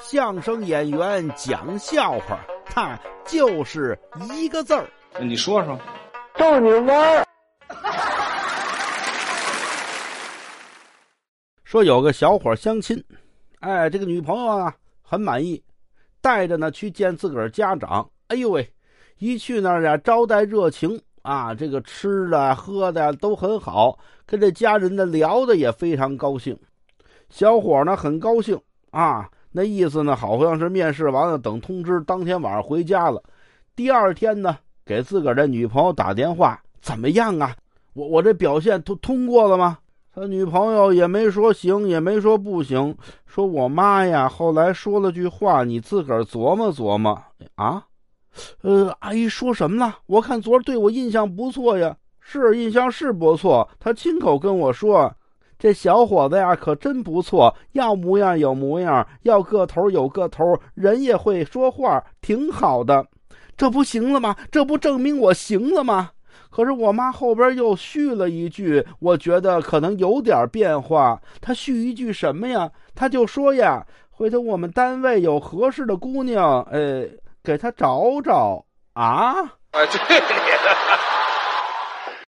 相声演员讲笑话，他就是一个字儿。你说说，逗你玩儿。说有个小伙相亲，哎，这个女朋友啊很满意，带着呢去见自个儿家长。哎呦喂，一去那儿呀，招待热情啊，这个吃的喝的都很好，跟这家人呢聊的也非常高兴。小伙呢很高兴啊，那意思呢好像是面试完了，等通知，当天晚上回家了。第二天呢，给自个儿的女朋友打电话，怎么样啊？我我这表现通通过了吗？他女朋友也没说行，也没说不行，说我妈呀，后来说了句话，你自个儿琢磨琢磨啊。呃，阿姨说什么了？我看昨儿对我印象不错呀，是印象是不错。他亲口跟我说，这小伙子呀可真不错，要模样有模样，要个头有个头，人也会说话，挺好的。这不行了吗？这不证明我行了吗？可是我妈后边又续了一句，我觉得可能有点变化。她续一句什么呀？她就说呀，回头我们单位有合适的姑娘，呃，给她找找啊。哎，对你的。